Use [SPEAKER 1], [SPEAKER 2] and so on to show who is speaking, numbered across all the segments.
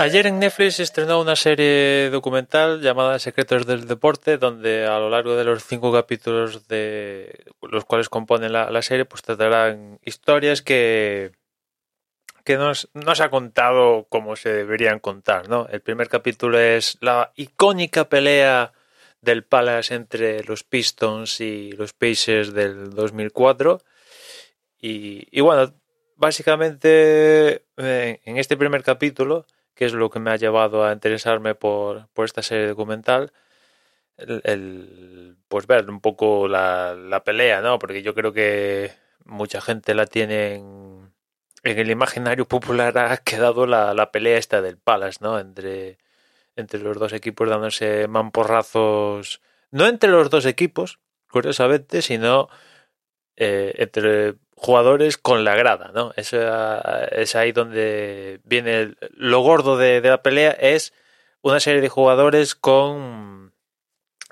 [SPEAKER 1] Ayer en Netflix estrenó una serie documental llamada Secretos del Deporte, donde a lo largo de los cinco capítulos de los cuales componen la, la serie, pues tratarán historias que, que nos, nos ha contado como se deberían contar, ¿no? El primer capítulo es la icónica pelea del Palace entre los Pistons y los Pacers del 2004. Y, y bueno, básicamente eh, en este primer capítulo, que es lo que me ha llevado a interesarme por, por esta serie documental, el, pues ver un poco la, la, pelea, ¿no? Porque yo creo que mucha gente la tiene en, en el imaginario popular ha quedado la, la, pelea esta del Palace, ¿no? Entre, entre los dos equipos dándose mamporrazos, no entre los dos equipos, curiosamente, sino eh, entre jugadores con la grada, ¿no? Eso es ahí donde viene lo gordo de, la pelea, es una serie de jugadores con,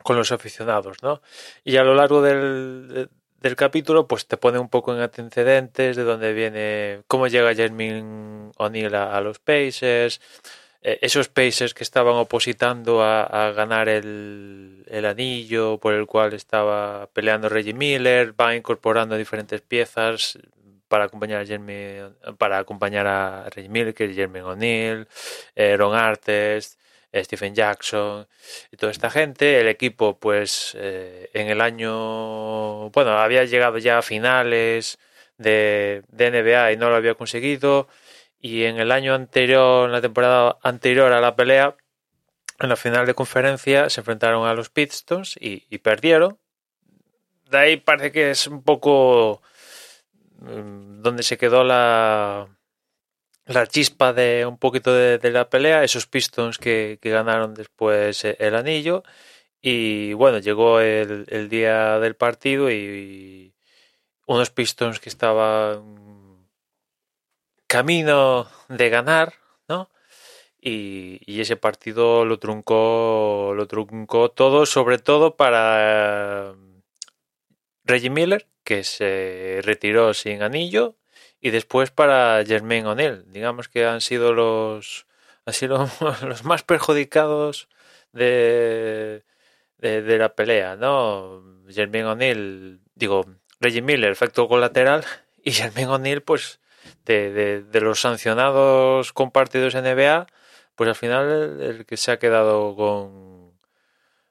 [SPEAKER 1] con los aficionados, ¿no? Y a lo largo del, del capítulo, pues te pone un poco en antecedentes de dónde viene, cómo llega Jermaine O'Neill a, a, los Pacers, esos Pacers que estaban opositando a, ganar el, anillo por el cual estaba peleando Reggie Miller, va incorporando diferentes piezas para acompañar a Jeremy, para acompañar a Reggie Miller, que es Jermaine O'Neill, eh, Ron Artest, Stephen Jackson y toda esta gente. El equipo, pues, eh, en el año, bueno, había llegado ya a finales de, de, NBA y no lo había conseguido. Y en el año anterior, en la temporada anterior a la pelea, en la final de conferencia se enfrentaron a los Pistons y, perdieron. De ahí parece que es un poco mm, donde se quedó la, la chispa de un poquito de, de la pelea, esos Pistons que, que, ganaron después el anillo. Y bueno, llegó el, día del partido y, unos Pistons que estaban camino de ganar, ¿no? Y, ese partido lo truncó, lo truncó todo, sobre todo para Reggie Miller, que se retiró sin anillo y después para Jermaine O'Neill. Digamos que han sido los, han sido los más perjudicados de, de, de la pelea, ¿no? Jermaine O'Neill, digo, Reggie Miller, efecto colateral, y Jermaine O'Neill, pues, de, los sancionados compartidos en NBA, pues al final el, que se ha quedado con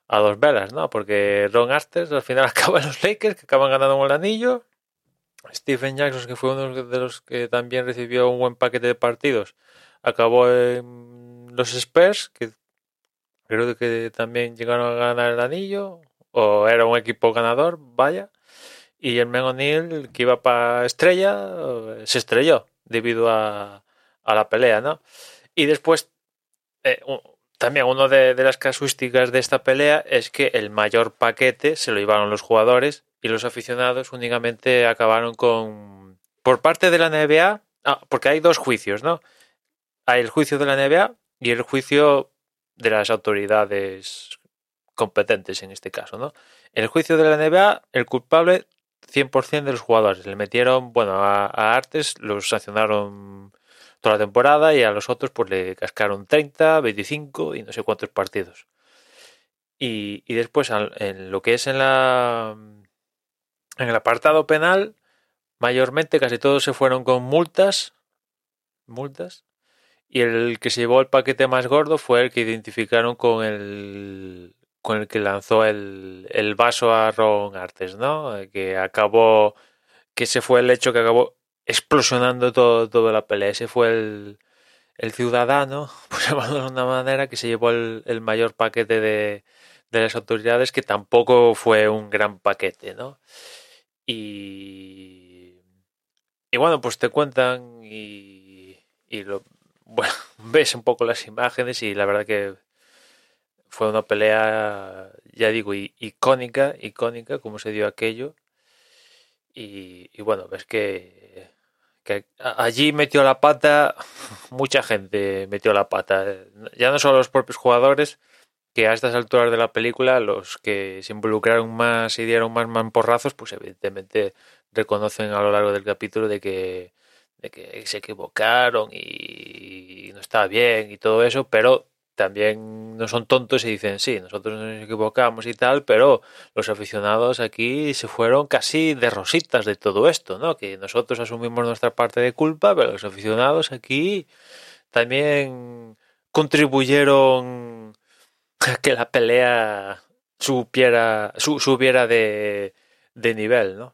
[SPEAKER 1] a dos velas, ¿no? Porque Ron Artest al final acaba en los Lakers, que acaban ganando el anillo, Stephen Jackson, que fue uno de los que también recibió un buen paquete de partidos, acabó en los Spurs, que creo que también llegaron a ganar el anillo, o era un equipo ganador, vaya. Y el O'Neill, que iba para estrella, se estrelló debido a, a la pelea, ¿no? Y después, eh, también una de, de las casuísticas de esta pelea es que el mayor paquete se lo llevaron los jugadores y los aficionados únicamente acabaron con... Por parte de la NBA, ah, porque hay dos juicios, ¿no? Hay el juicio de la NBA y el juicio de las autoridades competentes en este caso, ¿no? El juicio de la NBA, el culpable 100% de los jugadores. Le metieron, bueno, a, Artes los sancionaron toda la temporada y a los otros pues le cascaron 30, 25 y no sé cuántos partidos. Y, y después en lo que es en la en el apartado penal, mayormente casi todos se fueron con multas, multas, y el que se llevó el paquete más gordo fue el que identificaron con el con el que lanzó el, el vaso a Ron Artes, ¿no? Que acabó, que ese fue el hecho que acabó explosionando todo, toda la pelea. Ese fue el, el ciudadano, pues llamarlo de una manera, que se llevó el, el mayor paquete de, de las autoridades, que tampoco fue un gran paquete, ¿no? Y, y bueno, pues te cuentan y, y lo, bueno, ves un poco las imágenes y la verdad que fue una pelea, ya digo, icónica, icónica, como se dio aquello. Y, bueno, ves que, que, allí metió la pata, mucha gente metió la pata, ya no solo los propios jugadores, que a estas alturas de la película los que se involucraron más y dieron más mamporrazos, pues evidentemente reconocen a lo largo del capítulo de que de que se equivocaron y no estaba bien y todo eso, pero también no son tontos y dicen, sí, nosotros nos equivocamos y tal, pero los aficionados aquí se fueron casi de rositas de todo esto, ¿no? Que nosotros asumimos nuestra parte de culpa, pero los aficionados aquí también contribuyeron a que la pelea supiera, subiera de, de nivel, ¿no?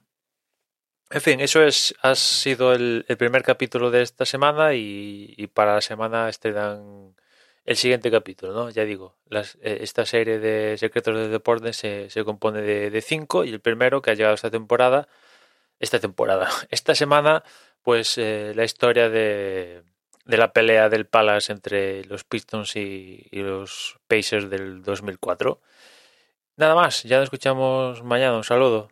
[SPEAKER 1] En fin, eso es, ha sido el, primer capítulo de esta semana y, para la semana estrenan el siguiente capítulo, ¿no? Ya digo, eh, esta serie de Secretos del Deporte se, compone de, cinco y el primero que ha llegado esta temporada, esta temporada, esta semana, pues eh, la historia de, de, la pelea del Palace entre los Pistons y, y los Pacers del 2004. Nada más, ya nos escuchamos mañana, un saludo.